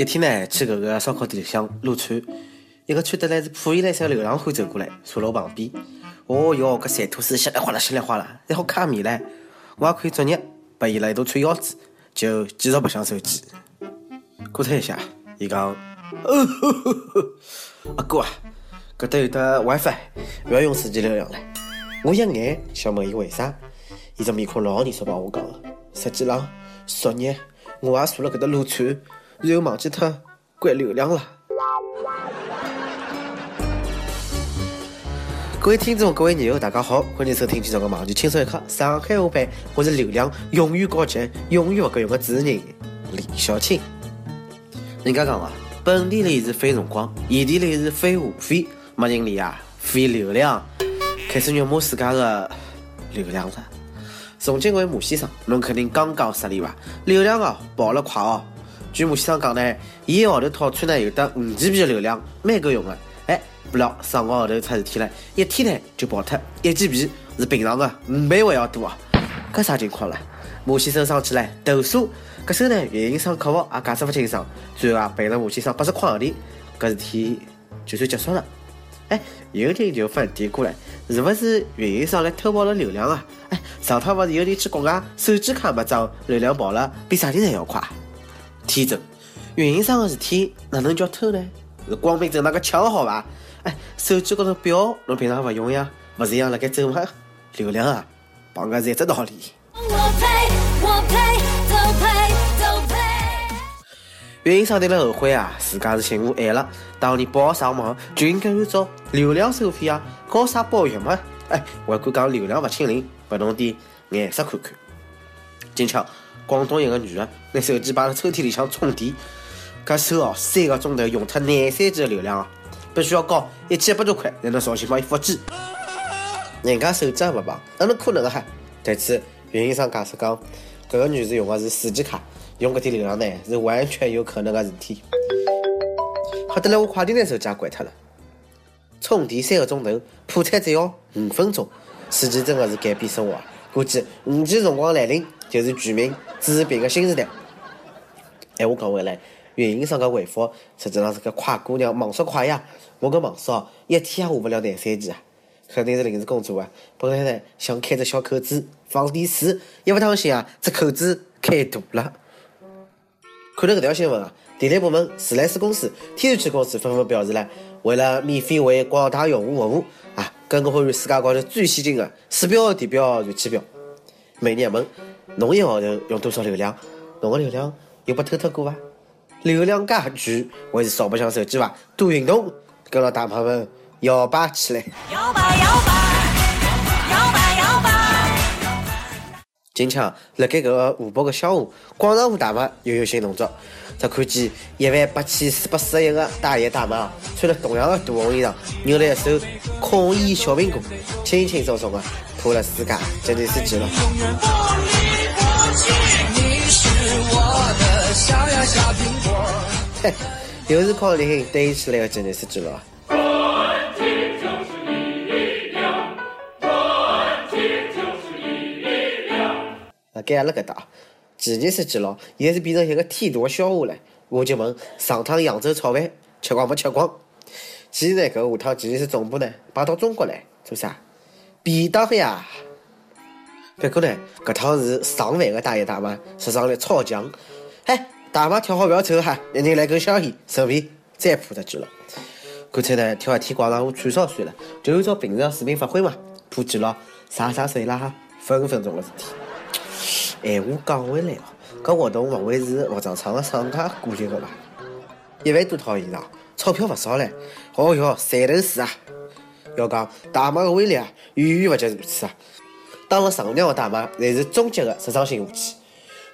一天呢，去搿个烧烤店里向撸串，一个穿得来是破衣烂衫的流浪汉走过来，坐辣我旁边。哦哟，搿馋吐水稀里哗啦稀里哗啦，还好卡面唻。我也可以作业，拨伊了一大串腰子，就继续白相手机。过脱一下，伊讲：“哦 阿哥啊，搿搭有得 WiFi，勿要用手机流量了。”我一眼想问伊为啥，伊只面孔老严肃帮我讲了，实际浪昨日我也坐辣搿搭撸串，然后忘记脱关流量了。各位听众，各位友，大家好，欢迎收听今朝个网剧轻松一刻。上海话版，我是流量永远高级、永远勿够用的主持人李小青。人家讲啊，本地里是费辰光，异地里是费话费，没人理啊，费流量，开始肉麻自家的流量了。从今位马先生，侬肯定刚刚失利吧？流量哦，跑了快哦。据马先生讲呢，伊一号头套餐呢有得五 GB 的流量，蛮够用的。哎，不料上个号头出事体了，一天呢就爆脱一 GB，是平常的五倍还要多啊！搿啥情况了？马先生生气了，投诉。搿时候呢，运营商客服也解释勿清爽，最后啊赔了马先生八十块洋钿，搿事体就算结束了。哎，有人就发嘀咕了，是勿是运营商来偷跑了流量啊？哎，上趟勿是有人去国外手机卡没装，流量跑了，比啥人还要快？天真，运营商的事体哪能叫偷呢？是光明正大个抢好伐？哎，手机高头表侬平常勿用呀，勿是一样辣盖走吗？流量啊，绑个是一只道理。运营商对了后悔啊，自家是心无爱了。当年报上网就应该按照流量收费啊，搞啥包月嘛？哎，还敢讲流量勿清零，勿弄点颜色看看。今朝广东一个女的拿手机摆辣抽屉里向充电。搿手哦，三个钟头用脱廿三 G 的流量哦，必须要交一千一百多块才能重新帮伊复机。人家手机也勿棒，哪能可能哈？对此，运营商解释讲，搿个女士用的是四 G 卡，用搿点流量呢是完全有可能的事体。好得来，我快点拿手机也关脱了。充电三个钟头，破产只要五分钟，四 G 真的是改变生活。估计五 G 辰光来临，就是全民支持别个新时代。哎，我讲回来。运营商个回复实际上是个快姑娘忙速快呀！我个忙速一天也下不了廿三 G 啊，肯定是临时工做啊。本来呢想开只小口子放点水，一不当心啊，这口子开大了。看了搿条新闻啊，电力部门、自来水公司、天然气公司纷纷表示了，为了免费为广大用户服务啊，更换世界高头最先进的水表、电表、燃气表。每年问侬一号头用多少流量？侬个流量有被偷脱过伐？流量介巨，还是少白相手机伐？多运动，跟牢大妈们摇摆起来。摇摆摇摆摇摆摇摆。今朝辣盖搿个湖北个萧湖广场舞大妈又有新动作，只看见一万八千四百四十一个大爷大妈穿了同样的大红衣裳，扭了一手孔乙小苹果，轻轻松松的破了世界吉尼斯纪录。嘿，又是靠你堆起来的吉尼斯纪录啊！团结就是力量，团结就是力量。啊，盖阿拉搿搭，吉尼斯纪录现在是变成一个天大的笑话了。我就问，上趟扬州炒饭吃光没吃光？其实呢，搿下趟吉尼斯总部呢搬到中国来做啥？便当呀！不过呢，搿趟是上万个大爷大妈实上来超强，嗨，大妈跳好不要走哈，一人来根香烟，顺便再破只记录。干脆呢，跳一天广场舞串烧算了，就按照平常水平发挥嘛，破记录洒洒水啦，分分钟的事体。闲话讲回来哦，搿活动勿会是服装厂的厂家鼓励的吧？一万多套衣裳，钞票勿少嘞。哦哟，三头四啊！要讲大妈的威力啊，远远勿及如此啊！当了丈母娘的大妈，才是终极的时尚性武器。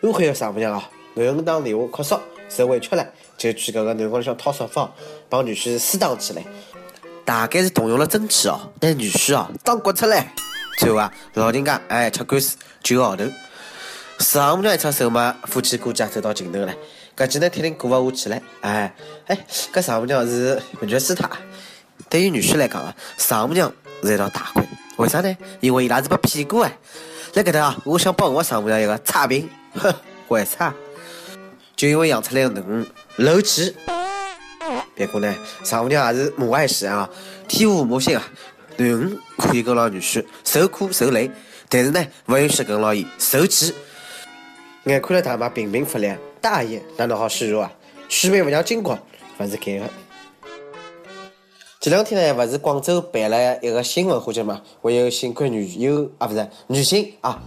安徽的丈母娘啊，囡恩打电话哭诉，受委屈了，就去搿个男方里向掏沙发，帮女婿撕挡起来。大概是动用了真气哦，拿女婿哦当骨出来。最后啊，老人家哎吃官司九个号头。丈母娘一出手嘛，夫妻估计也走到尽头了。搿几年铁定过勿下去了。哎哎，搿丈母娘是不屈死他。对于女婿来讲啊，丈母娘是一道大鬼。为啥呢？因为伊拉是被骗过哎！在搿搭啊，我想帮我丈母娘一个差评，哼，为啥？就因为养出来的囡漏气。别过呢，丈母娘也是母爱使然啊，天无母性啊。囡可以跟牢女婿受苦受累，但是呢，不允许跟牢伊受气。眼看着大妈频频发力，大爷哪能好示弱啊？取名不讲金光，勿是改的。前两天呢，不是广州办了一个新文化节嘛？还有新冠女友啊，不是女星啊，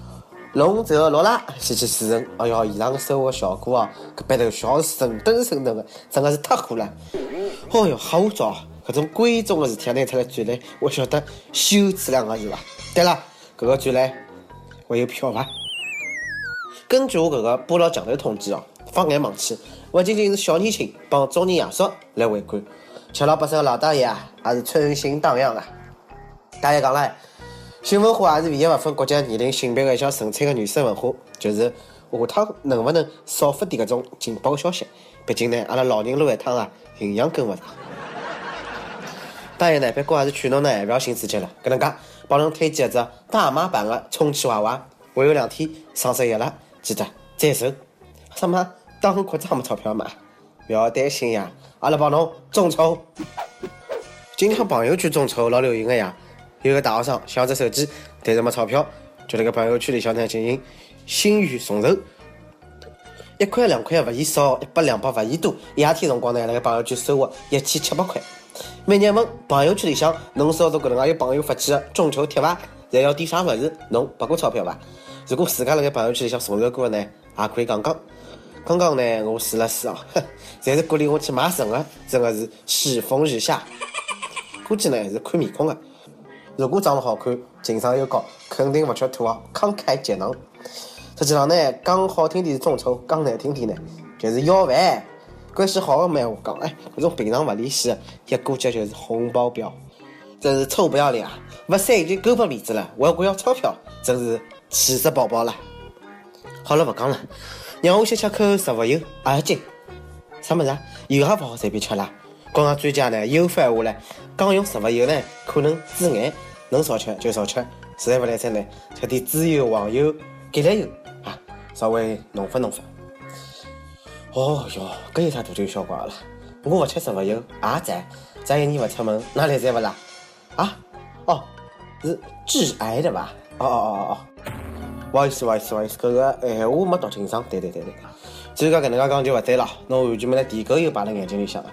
龙泽罗拉前去主持。哎哟，现场的收获效果啊，搿鼻头笑神灯神灯的，真的是太火了。哦哟，好早，搿种贵重的事体拿出来转来，我晓得羞耻两个字吧？对了，搿个转来还有票伐？根据我搿个菠萝墙头统计哦，放眼望去，不仅仅是小年轻帮中年爷叔来围观，七老八十的老大爷啊，也是春心荡漾啊。大爷讲了，新文化也是唯一不分国家、年龄、性别的一项纯粹的原生文化，就是下趟能不能少发点搿种劲爆消息？毕竟呢，阿拉老人路一趟啊，营养跟不上。大爷呢，别过还是劝侬呢，不要心刺激了，搿能介帮侬推荐一只大妈版的充气娃娃，还有两天双十一了。记得再收，什么打裤子没钞票买？不要担心呀，阿拉帮侬众筹。今朝朋友圈众筹老流行的呀，有个大学生想只手机，但是没钞票，就辣个朋友圈里向呢进行心愿众筹，一块两块勿嫌少，一百两百勿嫌多。一夜天辰光呢，辣个朋友圈收获一千七百块。每日问朋友圈里向侬收到搿能介有朋友发起的众筹贴伐？侪要点啥物事？侬拨过钞票伐？如果自家辣盖朋友圈里向众筹过呢，也可以讲讲。刚刚呢，我试了试啊，侪是鼓励我去买肾的，真的是世风日下。估计呢是看面孔的，如果长得好看，情商又高，肯定勿缺土豪，慷慨解囊。实际上呢，讲好听点是众筹，讲难听点呢就是要饭。关系好的闲话讲，哎，搿种平常勿联系的，一过节就是红包表，真是臭不要脸啊！勿三已经够不面子了，我还要钞票，真是。气死宝宝了！好了，不讲了，让我先吃口食物油。阿金，啥么子？油也不好随便吃啦。国家专家呢又发话了，讲用食物油呢可能致癌，能少吃就少吃。实在不来塞呢，吃点猪油、黄油、橄榄油啊，稍微弄发弄发。哦哟，搿有啥大救小怪了？我不吃食物油，也赞。咱一年不出门，哪来塞不啦？啊？哦，是致癌的吧？哦哦哦哦！不好意思，不好意思，不好意思，搿个闲话没读清爽。对对对对，至于讲搿能介讲就勿对了。侬完全没拿地沟油摆辣眼睛里向了。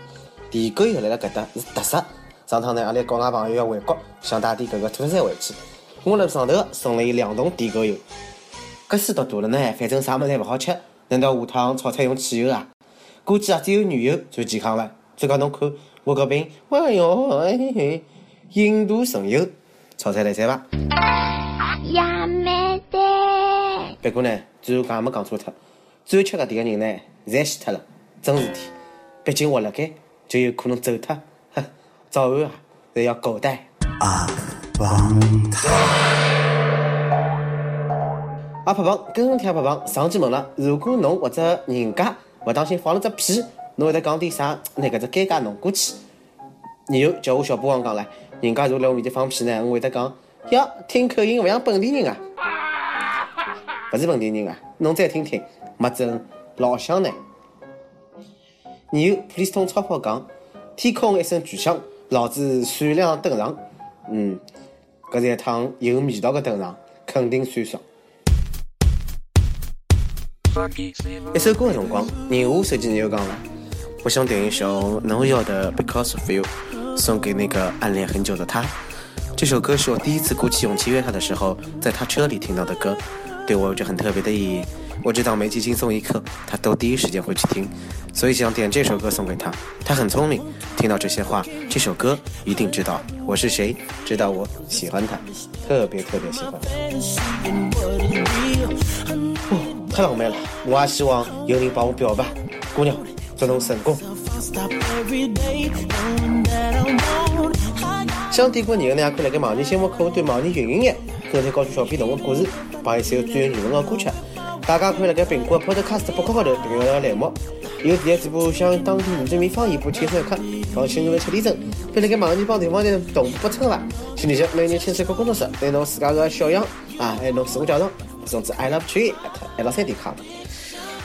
地沟油辣辣搿搭是特色。上趟呢，阿拉国外朋友要回国，想带点搿个特产回去。我辣上头送了伊两桶地沟油。搿书读大了呢，反正啥物事侪勿好吃，难道下趟炒菜用汽油啊？估计啊，只有原油最健康了。再讲侬看我搿瓶，哎哟哎嘿，印度神油，炒菜来塞伐？呀没得。不过呢，最后讲也没讲错脱，最后吃搿点个人呢，侪死脱了，真事。体。毕竟活辣盖，就有可能走脱，哼，早晚啊，侪要交代。阿棒阿胖胖，跟天阿胖胖上期问了，如果侬或者人家勿当心放了只屁，侬会得讲点啥，拿搿只尴尬弄过去？然后叫我小霸王讲唻，人家如果辣我面前放屁呢，我会得讲。哟，听口音勿像本地人啊，勿是本地人啊，侬再听听，没准老乡呢。然后普利司通超跑讲，天空一声巨响，老子闪亮登场。嗯，搿是一趟有味道的登场，肯定酸爽。一首歌的辰光，人我手机又讲了，我想点一首侬要的 Because of You，送给那个暗恋很久的他。这首歌是我第一次鼓起勇气约他的时候，在他车里听到的歌，对我有着很特别的意义。我知道每期轻松一刻，他都第一时间会去听，所以想点这首歌送给他。他很聪明，听到这些话，这首歌一定知道我是谁，知道我喜欢他，特别特别喜欢。哦，太浪漫了！我也希望有人帮我表白，姑娘，祝侬成功。想点歌的人的呢，可以来个网易新闻客户端、网易云音乐，跟帖告诉小编侬的故事，帮一首最有内容的歌曲。大家可以来苹果的 Podcast 博客高头订阅栏目。由第一直播向当地原住民方言播轻松一刻，放心侬来七李正，可以来个网易帮地方的同步播出吧。星期日每日轻松一刻工作室，对侬自家的小样啊，还有侬自我介绍，总之 I love tree atl 三点 com。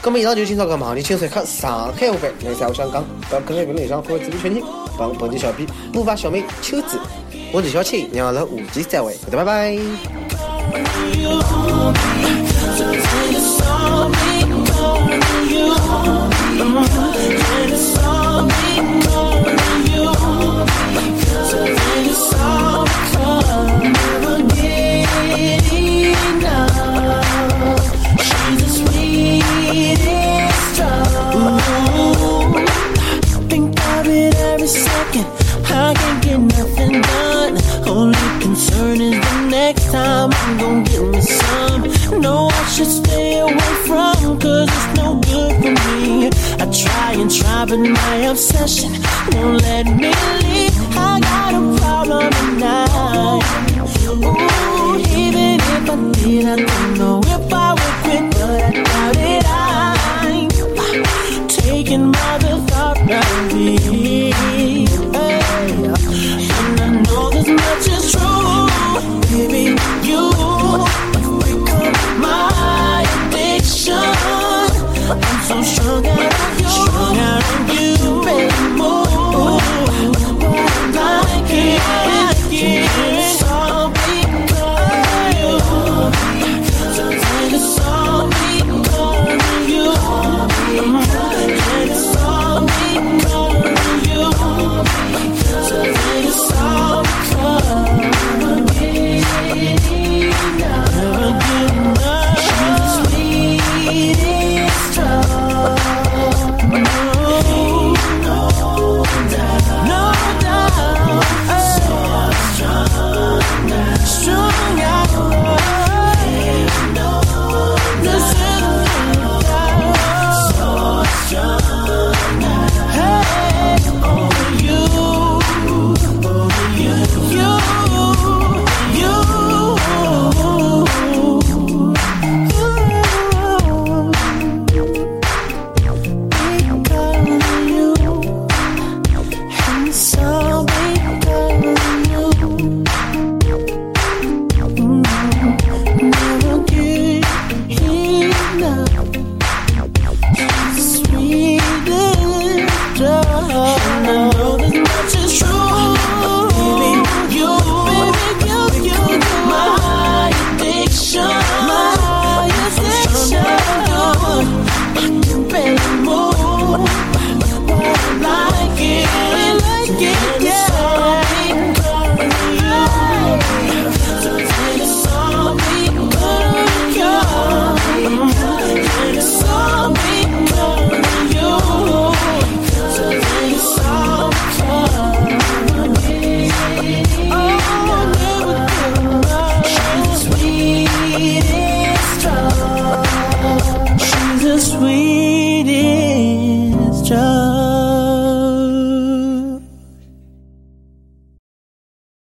那么以上就今朝个网易轻松一刻上海话版，来自我想讲，到各位评论上可以直接全听。帮本期小编步伐小妹秋子。我是小庆，你好了五 G 再会，拜拜。Ooh, even if I did, I don't know. made no, no.